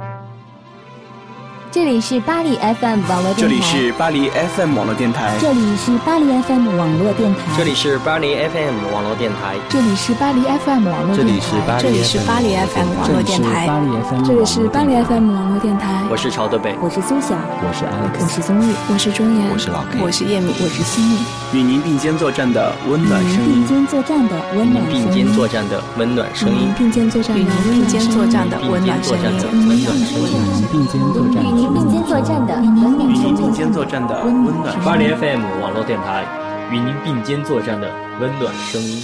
thank you. 这里是巴黎 FM 网络电台。这里是巴黎 FM 网络电台。这里是巴黎 FM 网络电台。这里是巴黎 FM 网络电台。这里是巴黎 FM 网络电台。这里是巴黎 FM 网络电台。这里是巴黎 FM 网络电台。我是朝德北，我是苏霞，我是 Alex，我是宗玉，我是钟岩，我是老 K，我是叶敏，我是心蜜。与您并肩作战的温暖声音。并肩作战的温暖声音。并肩作战的温暖声音。并肩作战的温暖，与您并肩作战的温暖声音。并肩作战。与您并肩作战。与您并肩作战的温暖。巴黎 FM 网络电台，与您并肩作战的温暖声音。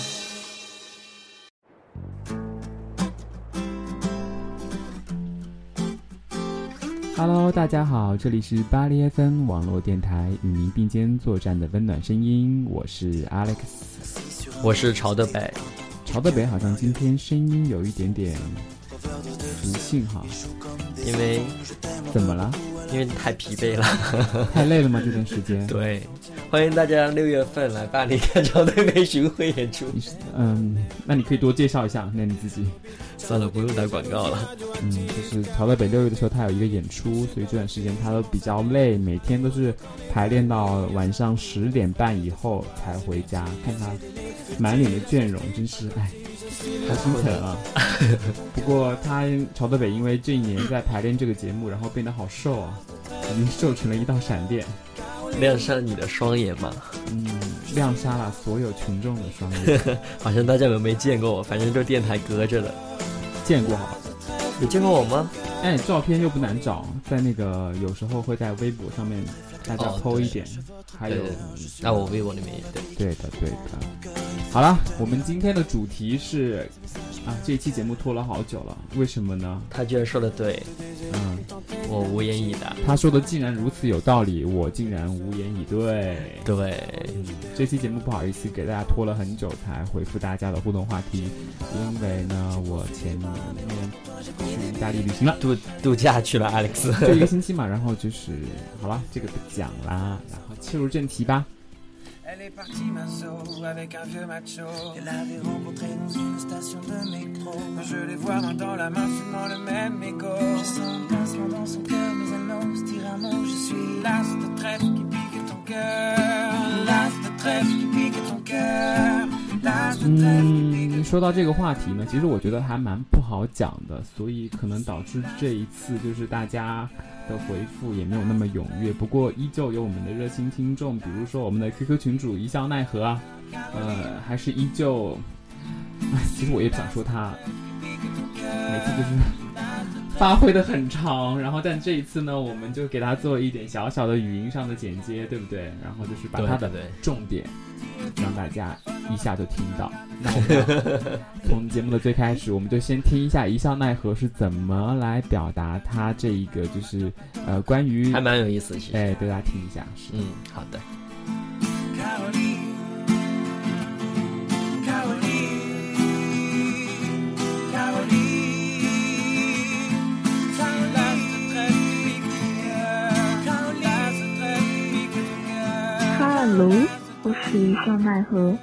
Hello，大家好，这里是巴黎 FM 网络电台，与您并肩作战的温暖声音。我是 Alex，我是朝德北。朝德北好像今天声音有一点点磁性哈，因为怎么了？因为太疲惫了，太累了吗？这段时间。对，欢迎大家六月份来巴黎看朝德北巡回演出。嗯，那你可以多介绍一下，那你自己。算了，不用打广告了。嗯，就是朝德北六月的时候，他有一个演出，所以这段时间他都比较累，每天都是排练到晚上十点半以后才回家。看他满脸的倦容，真是哎。好心疼啊！不过他朝德北因为这一年在排练这个节目，然后变得好瘦啊，已经瘦成了一道闪电，亮瞎你的双眼吗？嗯，亮瞎了所有群众的双眼。好像大家有没见过我，反正就电台隔着的。见过好吧？有见过我吗？哎，照片又不难找，在那个有时候会在微博上面大家 PO 一点，还有在我微博里面也对对的对的。好了，我们今天的主题是啊，这一期节目拖了好久了，为什么呢？他居然说的对，嗯，我无言以答。他说的竟然如此有道理，我竟然无言以对。对，这期节目不好意思给大家拖了很久才回复大家的互动话题，因为呢，我前面去意大利旅行了，度度假去了，Alex，就一个星期嘛，然后就是好了，这个不讲啦，然后切入正题吧。Elle est partie Mazo avec un vieux macho. Elle avait rencontré dans une station de métro. Je les vois main dans la main, fumant le même écho. Je sens un pincement dans son cœur, mais elle n'ose dire un mot. Je suis l'as de trèfle qui pique ton cœur. L'as de trèfle qui pique ton cœur. 嗯，说到这个话题呢，其实我觉得还蛮不好讲的，所以可能导致这一次就是大家的回复也没有那么踊跃。不过依旧有我们的热心听众，比如说我们的 QQ 群主一笑奈何啊，呃，还是依旧。哎，其实我也不想说他，每次就是发挥的很长，然后但这一次呢，我们就给他做一点小小的语音上的剪接，对不对？然后就是把他的重点。让大家一下就听到。那我们从节目的最开始，我们就先听一下一笑奈何是怎么来表达他这一个，就是呃，关于还蛮有意思，哎，对大家听一下。嗯，好的。Hello。我是一笑奈何，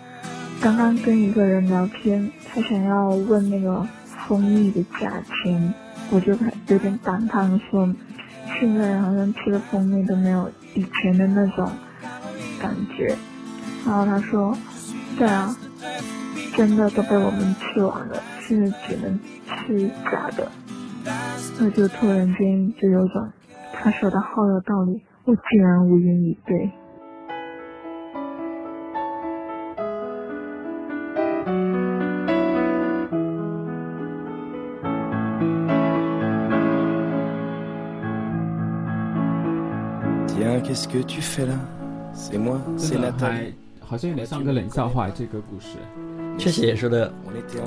刚刚跟一个人聊天，他想要问那个蜂蜜的价钱，我就有点感叹说，现在好像吃的蜂蜜都没有以前的那种感觉。然后他说，对啊，真的都被我们吃完了，现在只能吃假的。我就突然间就有种，他说的好有道理，我竟然无言以对。真的还好像有点像个冷笑话，这个故事确实也说的，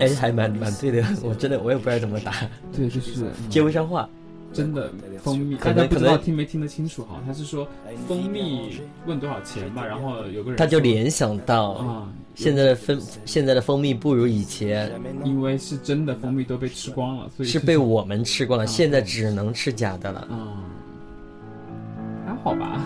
哎，还蛮蛮对的。我真的我也不知道怎么答。对，就是接不上话。真的蜂蜜，大家不知道听没听得清楚哈？他是说蜂蜜问多少钱吧，然后有个人他就联想到啊，现在的蜂现在的蜂蜜不如以前，因为是真的蜂蜜都被吃光了，所以是被我们吃光了，现在只能吃假的了。嗯，还好吧。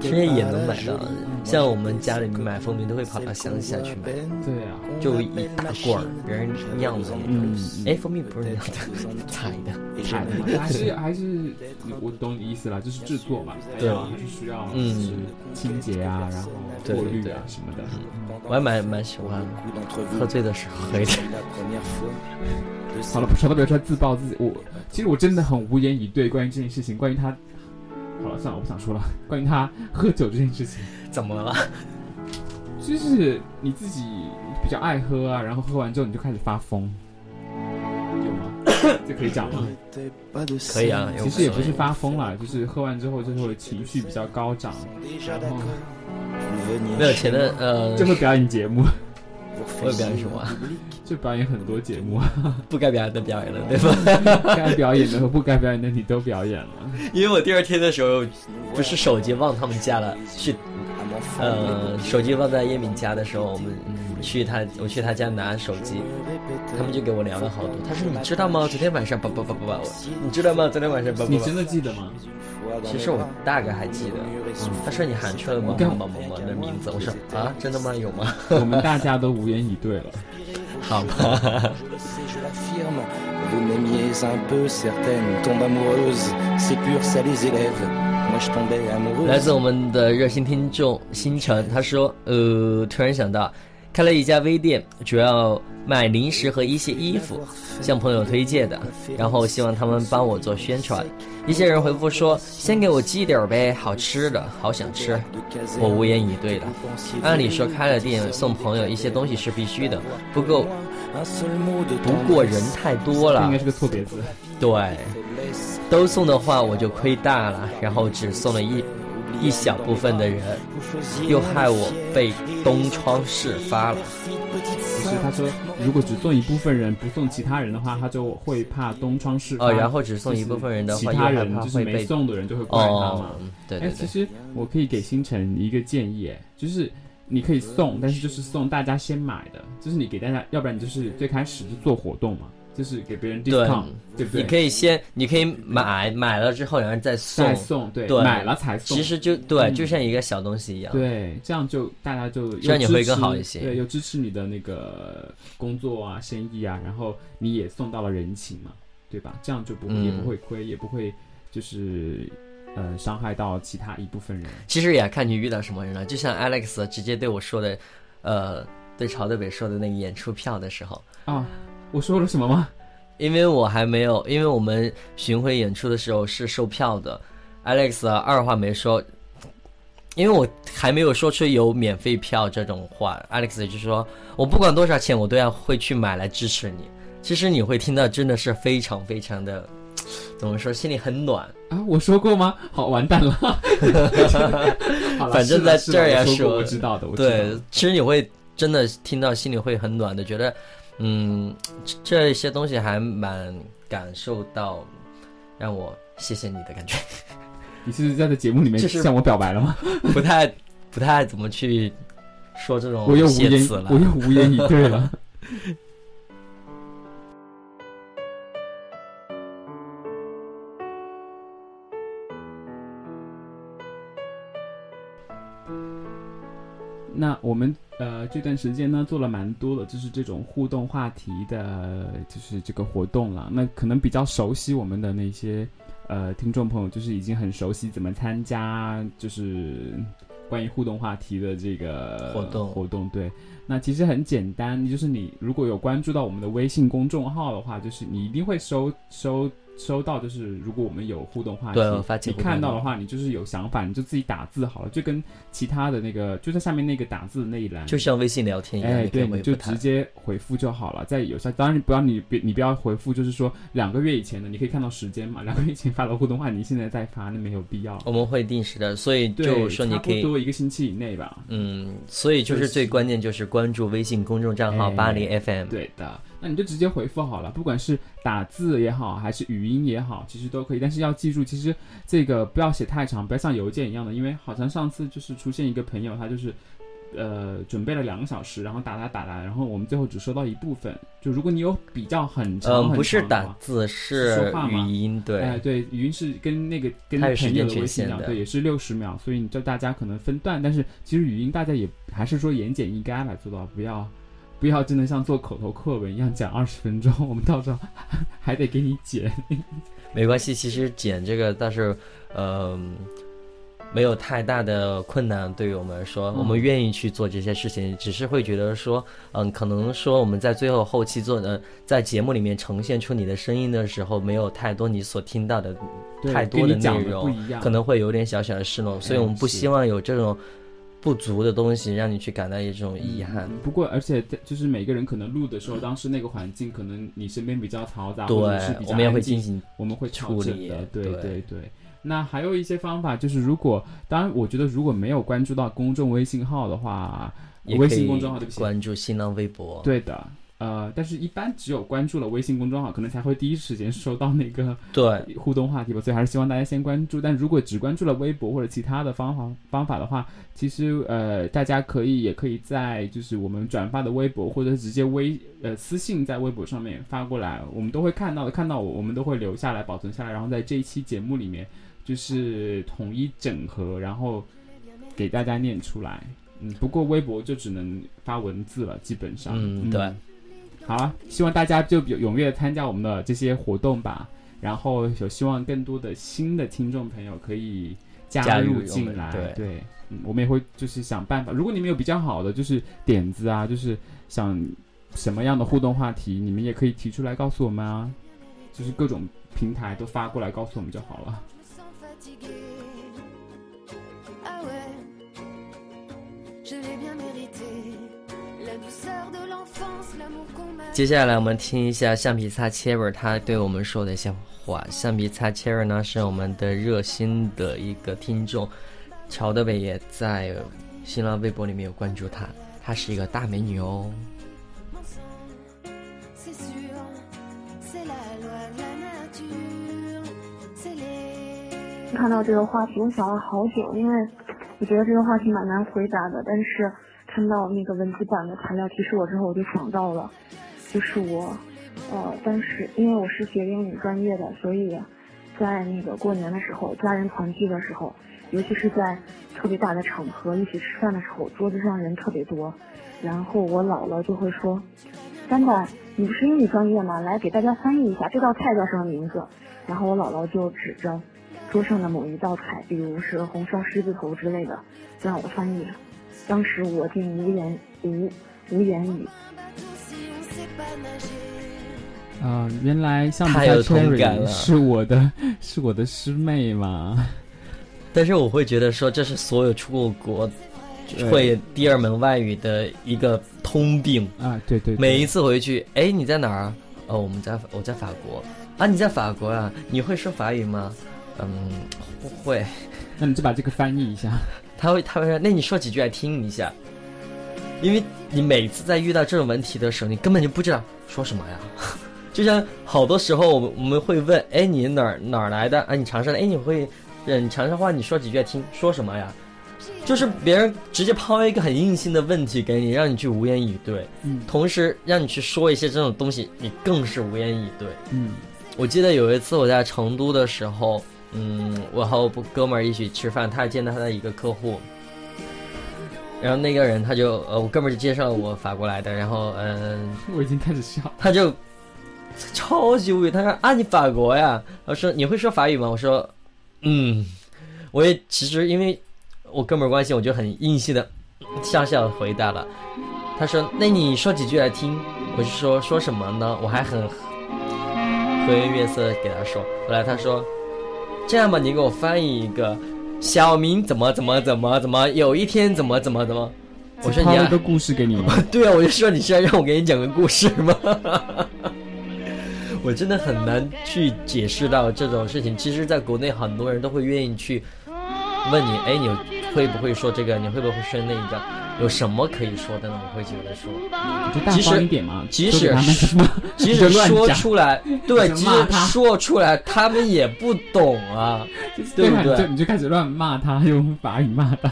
其实也能买到，像我们家里面买蜂蜜都会跑到乡下去买，对啊，就一大罐儿，别人酿的。嗯，哎，蜂蜜不是酿的，采的。采的还是还是，我懂你意思了，就是制作嘛，对啊，就需要嗯清洁啊，然后过滤啊什么的。我还蛮蛮喜欢喝醉的时候喝一点。好了，少到不要说自暴自弃。我其实我真的很无言以对，关于这件事情，关于他。好了，算了，我不想说了。关于他喝酒这件事情，怎么了？就是你自己比较爱喝啊，然后喝完之后你就开始发疯，有吗？这可以讲吗？可以啊。其实也不是发疯了，就是喝完之后就会情绪比较高涨，然后没有钱的呃，就会表演节目。会表演什么？就表演很多节目，不该表演的表演了，对吧？该表演的和不该表演的你都表演了。因为我第二天的时候，不是手机忘他们家了，是，呃，手机忘在叶敏家的时候，我们去他，我去他家拿手机，他们就给我聊了好多。他说：“你知道吗？昨天晚上，叭叭叭叭叭，你知道吗？昨天晚上，叭叭。”你真的记得吗？其实我大概还记得。他说：“你喊出了某某某某某的名字。”我说：“啊，真的吗？有吗？”我们大家都无言以对了。好吧。来自我们的热心听众星辰，他说：“呃，突然想到，开了一家微店，主要卖零食和一些衣服，向朋友推荐的，然后希望他们帮我做宣传。一些人回复说：先给我寄点儿呗，好吃的，好想吃。我无言以对了。按理说开了店送朋友一些东西是必须的，不够。”不过人太多了，应该是个错别字。对，都送的话我就亏大了，然后只送了一一小部分的人，又害我被东窗事发了。不是，他说如果只送一部分人，不送其他人的话，他就会怕东窗事发。哦，然后只送一部分人的话，其他人就是没送的人就会怪他嘛。对对对。哎，其实我可以给星辰一个建议，哎，就是。你可以送，但是就是送大家先买的，就是你给大家，要不然你就是最开始就做活动嘛，就是给别人 discount，对不对？你可以先，你可以买买了之后，然后再送，再送，对，买了才送。其实就对，就像一个小东西一样。对，这样就大家就这样你会更好一些。对，又支持你的那个工作啊、生意啊，然后你也送到了人情嘛，对吧？这样就不也不会亏，也不会就是。呃，伤害到其他一部分人，其实也看你遇到什么人了。就像 Alex 直接对我说的，呃，对曹德北说的那个演出票的时候啊，我说了什么吗？因为我还没有，因为我们巡回演出的时候是售票的，Alex 二话没说，因为我还没有说出有免费票这种话，Alex 就说我不管多少钱，我都要会去买来支持你。其实你会听到真的是非常非常的。怎么说？心里很暖啊！我说过吗？好，完蛋了。反正在这儿也是，我知道的。对，其实你会真的听到，心里会很暖的，觉得，嗯，这些东西还蛮感受到，让我谢谢你的感觉。你是在这节目里面向我表白了吗？不太，不太怎么去说这种我又无言，我又无言以对了。那我们呃这段时间呢做了蛮多的，就是这种互动话题的，就是这个活动了。那可能比较熟悉我们的那些呃听众朋友，就是已经很熟悉怎么参加，就是关于互动话题的这个活动活动。对，那其实很简单，就是你如果有关注到我们的微信公众号的话，就是你一定会收收。收到就是，如果我们有互动话题，你看到的话，你就是有想法，你就自己打字好了，就跟其他的那个就在下面那个打字的那一栏，就像微信聊天一样，哎，对，你就直接回复就好了。在有效，当然不要你别你不要回复，就是说两个月以前的，你可以看到时间嘛，两个月以前发的互动话，你现在再发，那没有必要。我们会定时的，所以就说你可以多一个星期以内吧。嗯，所以就是最关键就是关注微信公众账号巴黎 FM。对的。那你就直接回复好了，不管是打字也好，还是语音也好，其实都可以。但是要记住，其实这个不要写太长，不要像邮件一样的，因为好像上次就是出现一个朋友，他就是呃准备了两个小时，然后打打打打，然后我们最后只收到一部分。就如果你有比较很长不是打字，是说话吗语音，对，哎，对，语音是跟那个跟朋友的微信一样，对，也是六十秒，所以你就大家可能分段，但是其实语音大家也还是说言简意赅来做到，不要不要真的像做口头课文一样讲二十分钟，我们到时候 还得给你剪。没关系。其实剪这个倒是，呃，没有太大的困难，对于我们来说，嗯我们愿意去做这些事情，只是会觉得说，嗯，可能说我们在最后后期做的，在节目里面呈现出你的声音的时候，没有太多你所听到的太多的内容，可能会有点小小的失落，所以我们不希望有这种不足的东西让你去感到一种遗憾。嗯不过，而且就是每个人可能录的时候，当时那个环境，可能你身边比较嘈杂，对我们也会进行我们会调处理的，对对对对。那还有一些方法，就是如果当然，我觉得如果没有关注到公众微信号的话，微信公众号对不起，关注新浪微博。对的，呃，但是一般只有关注了微信公众号，可能才会第一时间收到那个对，互动话题吧，所以还是希望大家先关注。但如果只关注了微博或者其他的方法方法的话，其实呃，大家可以也可以在就是我们转发的微博或者直接微呃私信在微博上面发过来，我们都会看到的，看到我我们都会留下来保存下来，然后在这一期节目里面就是统一整合，然后给大家念出来。嗯，不过微博就只能发文字了，基本上。嗯，对。好啊，希望大家就踊跃参加我们的这些活动吧。然后有希望更多的新的听众朋友可以加入进来，对对，嗯，我们也会就是想办法。如果你们有比较好的就是点子啊，就是想什么样的互动话题，你们也可以提出来告诉我们啊，就是各种平台都发过来告诉我们就好了。接下来我们听一下橡皮擦 Cherry 他对我们说的一些话。橡皮擦 Cherry 呢是我们的热心的一个听众，乔德伟也在新浪微博里面有关注他，她是一个大美女哦。看到这个话题，我想了好久，因为我觉得这个话题蛮难回答的。但是看到那个文字版的材料提示我之后，我就想到了，就是我，呃，当时因为我是学英语专业的，所以在那个过年的时候，家人团聚的时候，尤其是在特别大的场合一起吃饭的时候，桌子上人特别多，然后我姥姥就会说：“丹丹，你不是英语专业吗？来给大家翻译一下这道菜叫什么名字。”然后我姥姥就指着。桌上的某一道菜，比如是红烧狮子头之类的，就让我翻译。当时我竟无言无无言语。啊、原来橡皮太擦有同感 Cherry 了 是我的是我的师妹嘛？但是我会觉得说，这是所有出过国会第二门外语的一个通病。啊，对对对每一次回去，哎，你在哪儿？哦，我们在我在法国啊，你在法国啊？你会说法语吗？嗯，不会。那你就把这个翻译一下。他会他会说，那你说几句来听一下，因为你每次在遇到这种问题的时候，你根本就不知道说什么呀。就像好多时候，我们我们会问，哎，你哪儿哪儿来的？啊，你长沙的？哎，你会，嗯，长沙话你说几句来听，说什么呀？就是别人直接抛一个很硬性的问题给你，让你去无言以对，嗯同时让你去说一些这种东西，你更是无言以对。嗯我记得有一次我在成都的时候，嗯，我和我哥们儿一起吃饭，他见到他的一个客户，然后那个人他就呃，我哥们儿就介绍了我法国来的，然后嗯、我已经开始笑。他就超级无语，他说啊你法国呀，我说你会说法语吗？我说嗯，我也其实因为我哥们儿关系，我就很硬气的笑笑回答了。他说那你说几句来听，我就说说什么呢？我还很和颜悦色地给他说。后来他说这样吧，你给我翻译一个小明怎么怎么怎么怎么，有一天怎么怎么怎么。我说你要一个故事给你吗？对啊，我就说你是要让我给你讲个故事吗？我真的很难去解释到这种事情。其实，在国内很多人都会愿意去问你，哎，你有会不会说这个？你会不会说那一个？有什么可以说的呢？我会觉得说，就大方一点嘛。即使 即使说出来，对，即使说出来，他们也不懂啊，对不对？你就开始乱骂他，用法语骂他，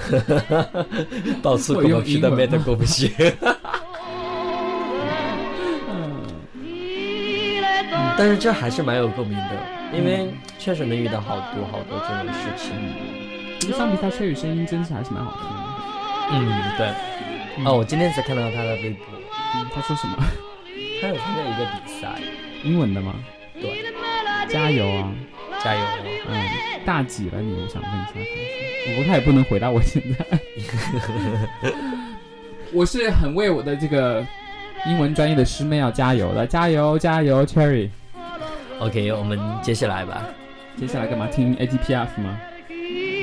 到处用英文没得过不行。但是这还是蛮有共鸣的，因为确实能遇到好多好多这种事情。其实相比他吹雨声音，真是还是蛮好听的。嗯，对。哦，我今天才看到他的微博。嗯，他说什么？他有参加一个比赛，英文的吗？对。加油啊！加油！嗯，大几了你？我想问一下他。不过他也不能回答我现在。我是很为我的这个英文专业的师妹要加油的，加油加油，Cherry。OK，我们接下来吧。接下来干嘛？听 ATPF 吗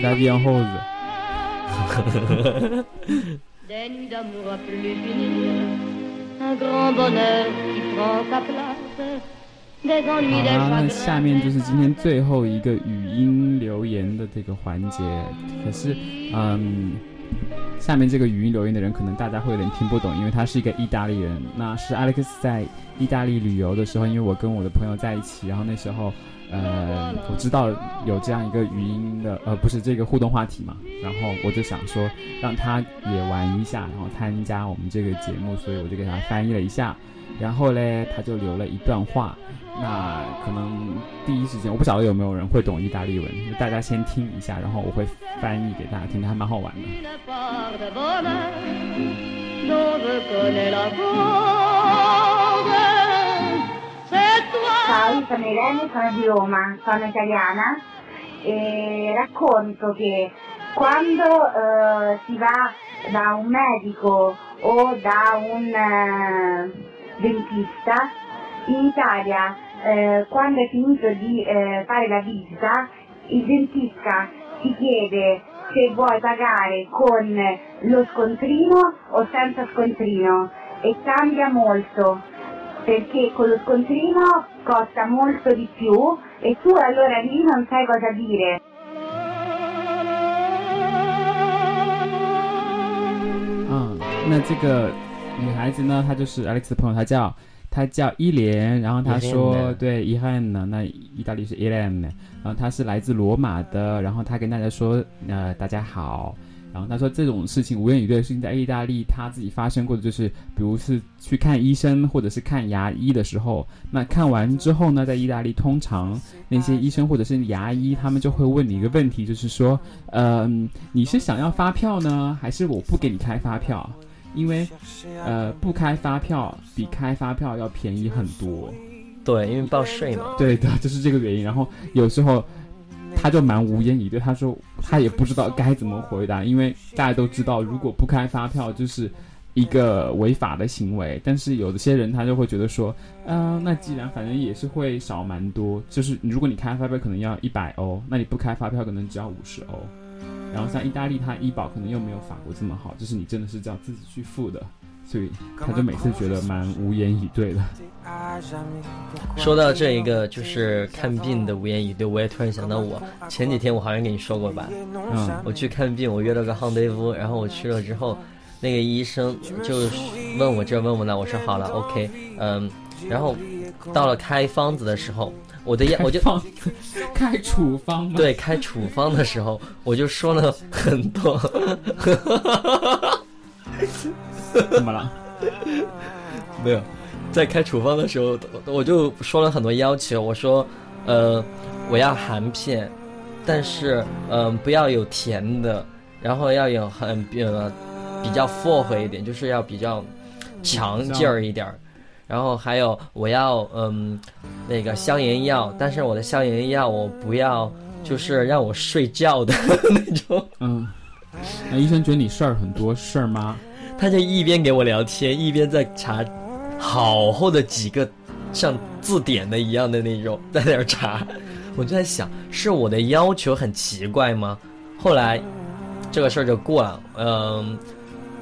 rose。好啦，那下面就是今天最后一个语音留言的这个环节。可是，嗯。下面这个语音留言的人，可能大家会有点听不懂，因为他是一个意大利人。那是 Alex 在意大利旅游的时候，因为我跟我的朋友在一起，然后那时候，呃，我知道有这样一个语音的，呃，不是这个互动话题嘛，然后我就想说让他也玩一下，然后参加我们这个节目，所以我就给他翻译了一下。然后嘞，他就留了一段话。那可能第一时间，我不晓得有没有人会懂意大利文，大家先听一下，然后我会翻译给大家听，还蛮好玩的。Ciao, sono Irene, sono di Roma, sono italiana e racconto che quando uh, si va da un medico o da un uh, dentista in Italia eh, quando hai finito di eh, fare la visita il dentista ti chiede se vuoi pagare con lo scontrino o senza scontrino e cambia molto perché con lo scontrino costa molto di più e tu allora lì non sai cosa dire. 嗯，那这个女孩子呢，她就是 Alex 的朋友，她叫她叫伊莲，然后她说对伊汉呢，那意大利是伊莲，然后她是来自罗马的，然后她跟大家说，呃，大家好，然后他说这种事情无言以对的事情在意大利他自己发生过的就是，比如是去看医生或者是看牙医的时候，那看完之后呢，在意大利通常那些医生或者是牙医他们就会问你一个问题，就是说，嗯，你是想要发票呢，还是我不给你开发票？因为，呃，不开发票比开发票要便宜很多。对，因为报税嘛。对的，就是这个原因。然后有时候他就蛮无言以对，他说他也不知道该怎么回答，因为大家都知道，如果不开发票就是一个违法的行为。但是有的些人他就会觉得说，嗯，那既然反正也是会少蛮多，就是如果你开发票可能要一百欧，那你不开发票可能只要五十欧。然后像意大利，它医保可能又没有法国这么好，就是你真的是叫自己去付的，所以他就每次觉得蛮无言以对的。说到这一个就是看病的无言以对，我也突然想到，我前几天我好像跟你说过吧，嗯，我去看病，我约了个 h 德 d 然后我去了之后，那个医生就问我这问我那，我说好了，OK，嗯，然后到了开方子的时候。我的药，我就开处方。对，开处方的时候，我就说了很多。怎么了？没有，在开处方的时候，我就说了很多要求。我说，呃，我要含片，但是，嗯，不要有甜的，然后要有很呃比较 full 一点，就是要比较强劲儿一点儿。然后还有我要嗯，那个消炎药，但是我的消炎药我不要，就是让我睡觉的 那种。嗯，那医生觉得你事儿很多事儿吗？他就一边给我聊天，一边在查好厚的几个像字典的一样的那种，在那儿查。我就在想，是我的要求很奇怪吗？后来这个事儿就过了，嗯。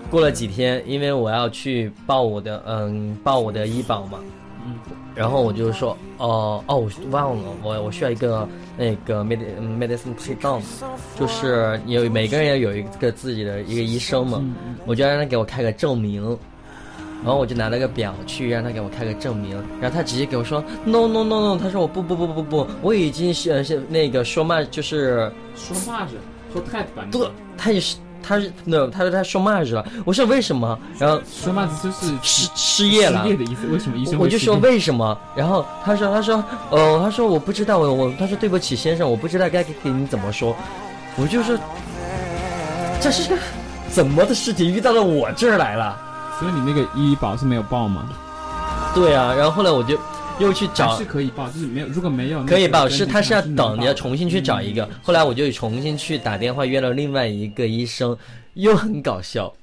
过了几天，因为我要去报我的嗯报我的医保嘛，嗯，然后我就说，哦哦，我忘了，我我需要一个那个 med medicine p a down，就是有每个人要有一个自己的一个医生嘛，我就让他给我开个证明，然后我就拿了个表去让他给我开个证明，然后他直接给我说 no no no no，他说我不不不不不不，我已经是是那个说嘛就是说嘛是说太短，对，他也是。他是那他说他说嘛去了，我说为什么？然后说嘛子就是失失业了，失业的意思。为什么医生？我就说为什么？然后他说他说呃他说我不知道我我他说对不起先生我不知道该给你怎么说，我就说这是个怎么的事情遇到了我这儿来了？所以你那个医保是没有报吗？对啊，然后后来我就。又去找是可以报，就是没有，如果没有可以报，是他是要等，你要重新去找一个。后来我就重新去打电话约了另外一个医生，又很搞笑。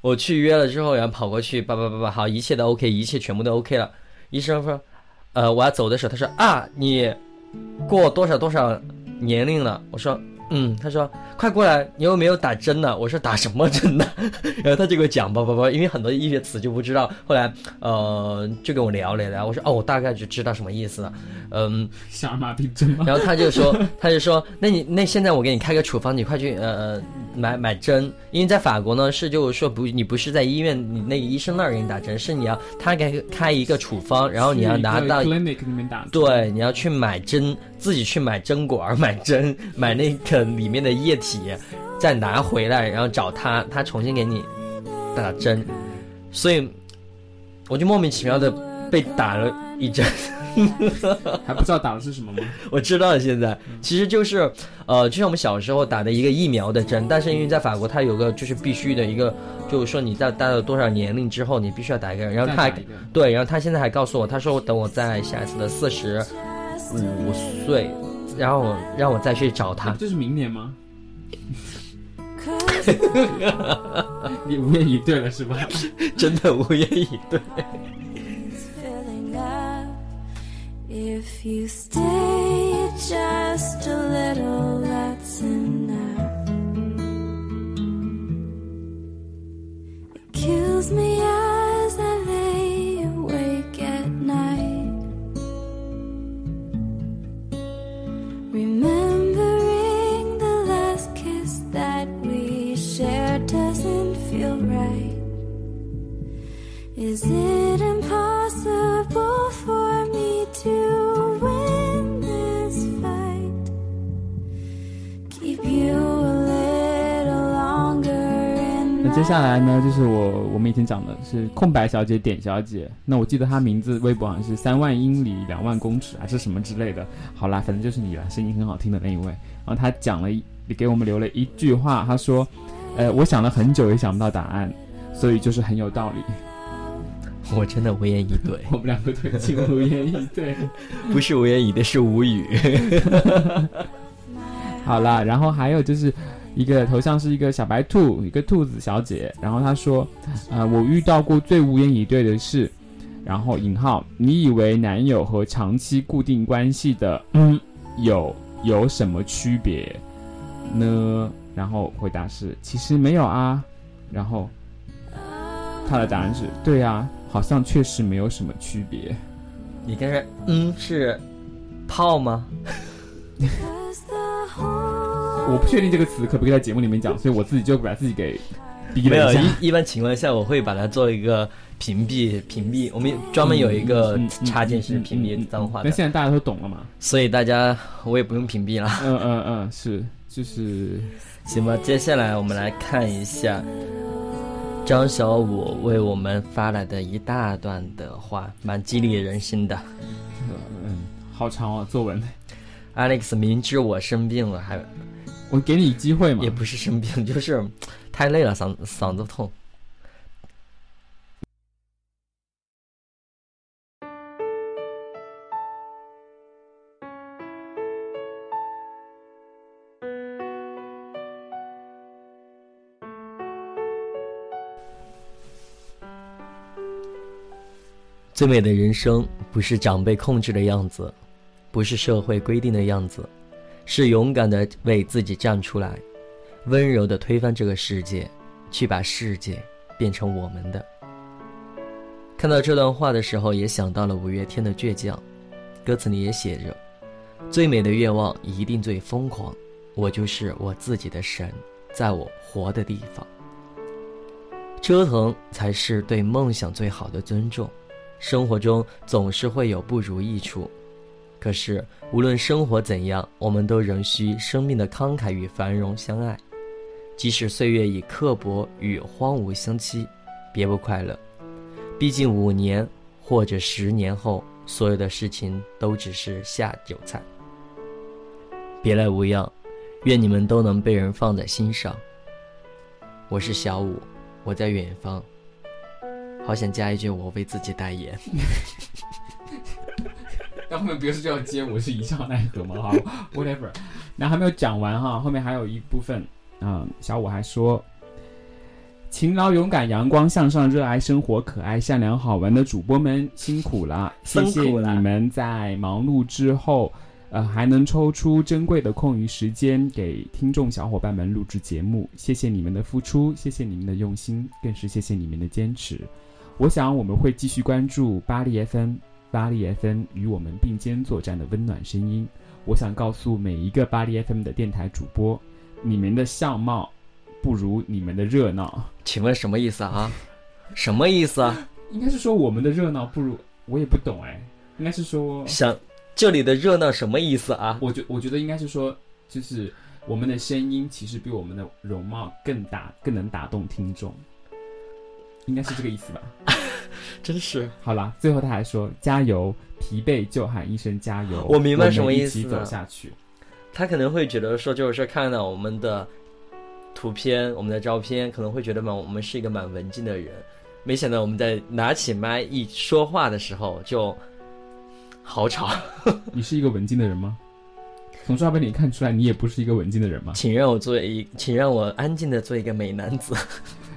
我去约了之后，然后跑过去，叭叭叭叭，好，一切都 OK，一切全部都 OK 了。医生说，呃，我要走的时候，他说啊，你过多少多少年龄了？我说。嗯，他说快过来，你又没有打针呢？我说打什么针呢？然后他就给我讲吧吧吧，因为很多医学词就不知道。后来呃，就跟我聊了聊，我说哦，我大概就知道什么意思了。嗯，小儿麻痹针吗？然后他就说，他就说，那你那现在我给你开个处方，你快去呃买买针，因为在法国呢是就是说不，你不是在医院，你那个医生那儿给你打针，是你要他给开一个处方，然后你要拿到 clinic 里面打，对，你要去买针。自己去买针管、买针、买那个里面的液体，再拿回来，然后找他，他重新给你打针。所以我就莫名其妙的被打了一针，还不知道打的是什么吗？我知道了，现在其实就是呃，就像我们小时候打的一个疫苗的针，但是因为在法国，它有个就是必须的一个，就是说你在达到多少年龄之后，你必须要打一个。然后他还对，然后他现在还告诉我，他说等我在下一次的四十。五岁，然后我让我再去找他。这是明年吗？你无言以对了是吧？真的无言以对。Is it impossible for me to win this fight keep you a little longer 那接下来呢，就是我我们以前讲的是空白小姐点小姐，那我记得她名字微博好像是三万英里两万公尺还是什么之类的。好啦，反正就是你了，声音很好听的那一位。然后她讲了，给我们留了一句话，她说：“呃，我想了很久也想不到答案，所以就是很有道理。” 我真的无言以对，我们两个对镜无言以对，不是无言以对，是无语。好了，然后还有就是。一个头像是一个小白兔，一个兔子小姐。然后她说：“呃，我遇到过最无言以对的事。”然后引号，你以为男友和长期固定关系的嗯有有什么区别呢？然后回答是：其实没有啊。然后他的答案是：对啊，好像确实没有什么区别。你刚才嗯是泡吗？我不确定这个词可不可以在节目里面讲，所以我自己就把自己给逼了一下。一一般情况下，我会把它做一个屏蔽，屏蔽。我们专门有一个插件是屏蔽脏话的。那现在大家都懂了嘛？所以大家我也不用屏蔽了。嗯嗯嗯，是就是行吧。接下来我们来看一下张小五为我们发来的一大段的话，蛮激励人心的。嗯，好长哦，作文。Alex 明知我生病了，还。我给你机会嘛？也不是生病，就是太累了，嗓嗓子痛。最美的人生，不是长辈控制的样子，不是社会规定的样子。是勇敢的为自己站出来，温柔的推翻这个世界，去把世界变成我们的。看到这段话的时候，也想到了五月天的倔强，歌词里也写着：“最美的愿望一定最疯狂，我就是我自己的神，在我活的地方。折腾才是对梦想最好的尊重。生活中总是会有不如意处，可是无论生活怎样，我们都仍需生命的慷慨与繁荣相爱。即使岁月以刻薄与荒芜相欺，别不快乐。”毕竟五年或者十年后，所有的事情都只是下酒菜。别来无恙，愿你们都能被人放在心上。我是小五，我在远方。好想加一句，我为自己代言。那后面不是就要接我是一笑奈何吗？好，whatever。那还没有讲完哈，后面还有一部分啊，小五还说。勤劳、勇敢、阳光、向上、热爱生活、可爱、善良、好玩的主播们辛苦了！谢谢你们在忙碌之后，呃，还能抽出珍贵的空余时间给听众小伙伴们录制节目。谢谢你们的付出，谢谢你们的用心，更是谢谢你们的坚持。我想我们会继续关注巴黎 FM，巴黎 FM 与我们并肩作战的温暖声音。我想告诉每一个巴黎 FM 的电台主播，你们的相貌。不如你们的热闹，请问什么意思啊？什么意思啊？应该是说我们的热闹不如，我也不懂哎。应该是说想这里的热闹什么意思啊？我觉我觉得应该是说，就是我们的声音其实比我们的容貌更打更能打动听众，应该是这个意思吧？真是好了，最后他还说加油，疲惫就喊一声加油。我明白什么意思，一起走下去。他可能会觉得说，就是说看到我们的。图片，我们的照片可能会觉得嘛，我们是一个蛮文静的人，没想到我们在拿起麦一说话的时候就好吵。你是一个文静的人吗？从照片里看出来，你也不是一个文静的人吗？请让我做一，请让我安静的做一个美男子。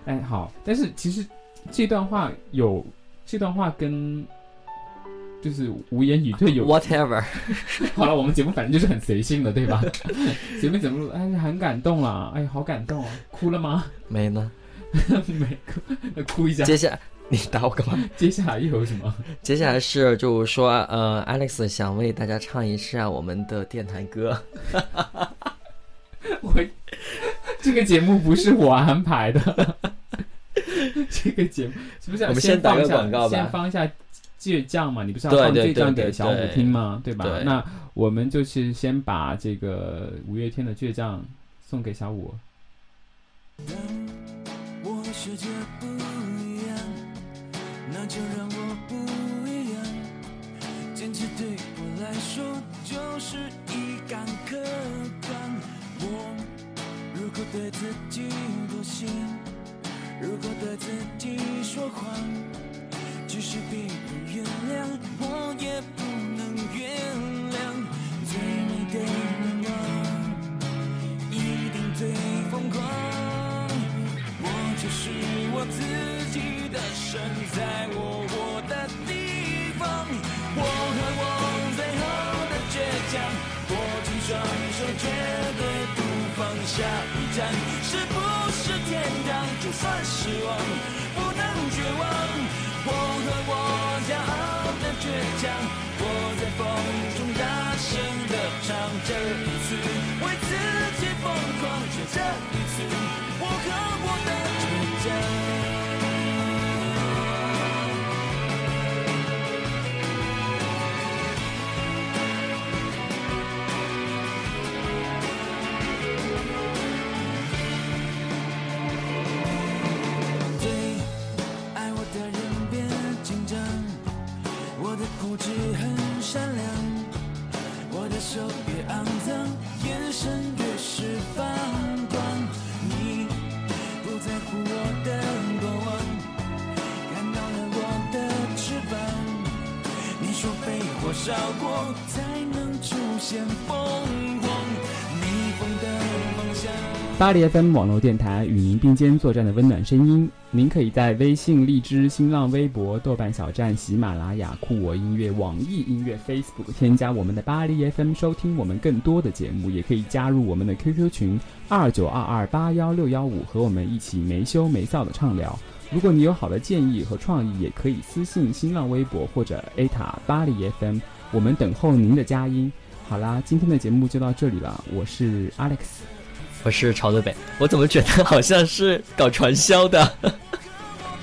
哎，好，但是其实这段话有这段话跟。就是无言以对，有 whatever。好了，我们节目反正就是很随性的，对吧？随便怎么录，哎，很感动了，哎，好感动啊，哭了吗？没呢，没哭，哭一下。接下来你打我干嘛？接下来又有什么？接下来是就是说，呃，Alex 想为大家唱一下我们的电台歌。我这个节目不是我安排的，这个节目是不是？我们先打个广告吧，先放一下。倔强嘛，你不是要放倔强给小五听吗？对吧？那我们就是先把这个五月天的倔强送给小五。如果对自己妥协，如果对自己说谎。即使别人原谅，我也不能原谅。最美的愿望，一定最疯狂。我就是我自己的神，在我活的地方。我和我最后的倔强，握紧双手，绝对不放下。一站天堂？就算失望，手越肮脏，眼神越是放光。你不在乎我的过往，看到了我的翅膀，你说被火烧过才能出现凤。巴黎 FM 网络电台与您并肩作战的温暖声音。您可以在微信、荔枝、新浪微博、豆瓣小站、喜马拉雅、酷我音乐、网易音乐、Facebook 添加我们的巴黎 FM 收听我们更多的节目，也可以加入我们的 QQ 群二九二二八幺六幺五，和我们一起没羞没臊的畅聊。如果你有好的建议和创意，也可以私信新浪微博或者 A 塔巴黎 FM，我们等候您的佳音。好啦，今天的节目就到这里了，我是 Alex，我是朝德北，我怎么觉得好像是搞传销的？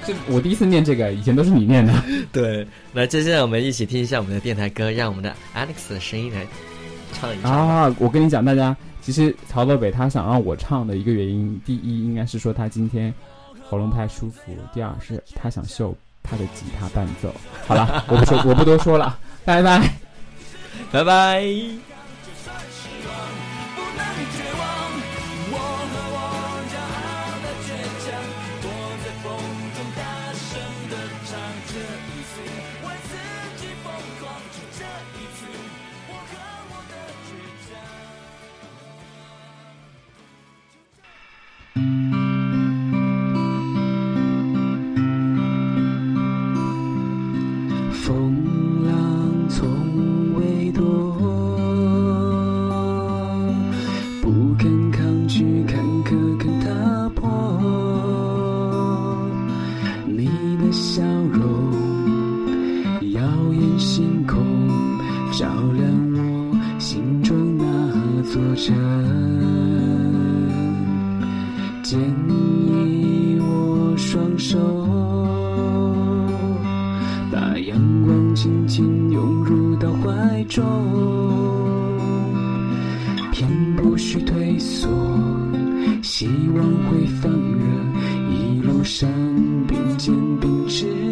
这我第一次念这个，以前都是你念的。对，那接下来我们一起听一下我们的电台歌，让我们的 Alex 的声音来唱一唱啊！我跟你讲，大家其实曹德北他想让我唱的一个原因，第一应该是说他今天喉咙不太舒服，第二是他想秀他的吉他伴奏。好了，我不说，我不多说了，拜拜，拜拜。山并肩并肩。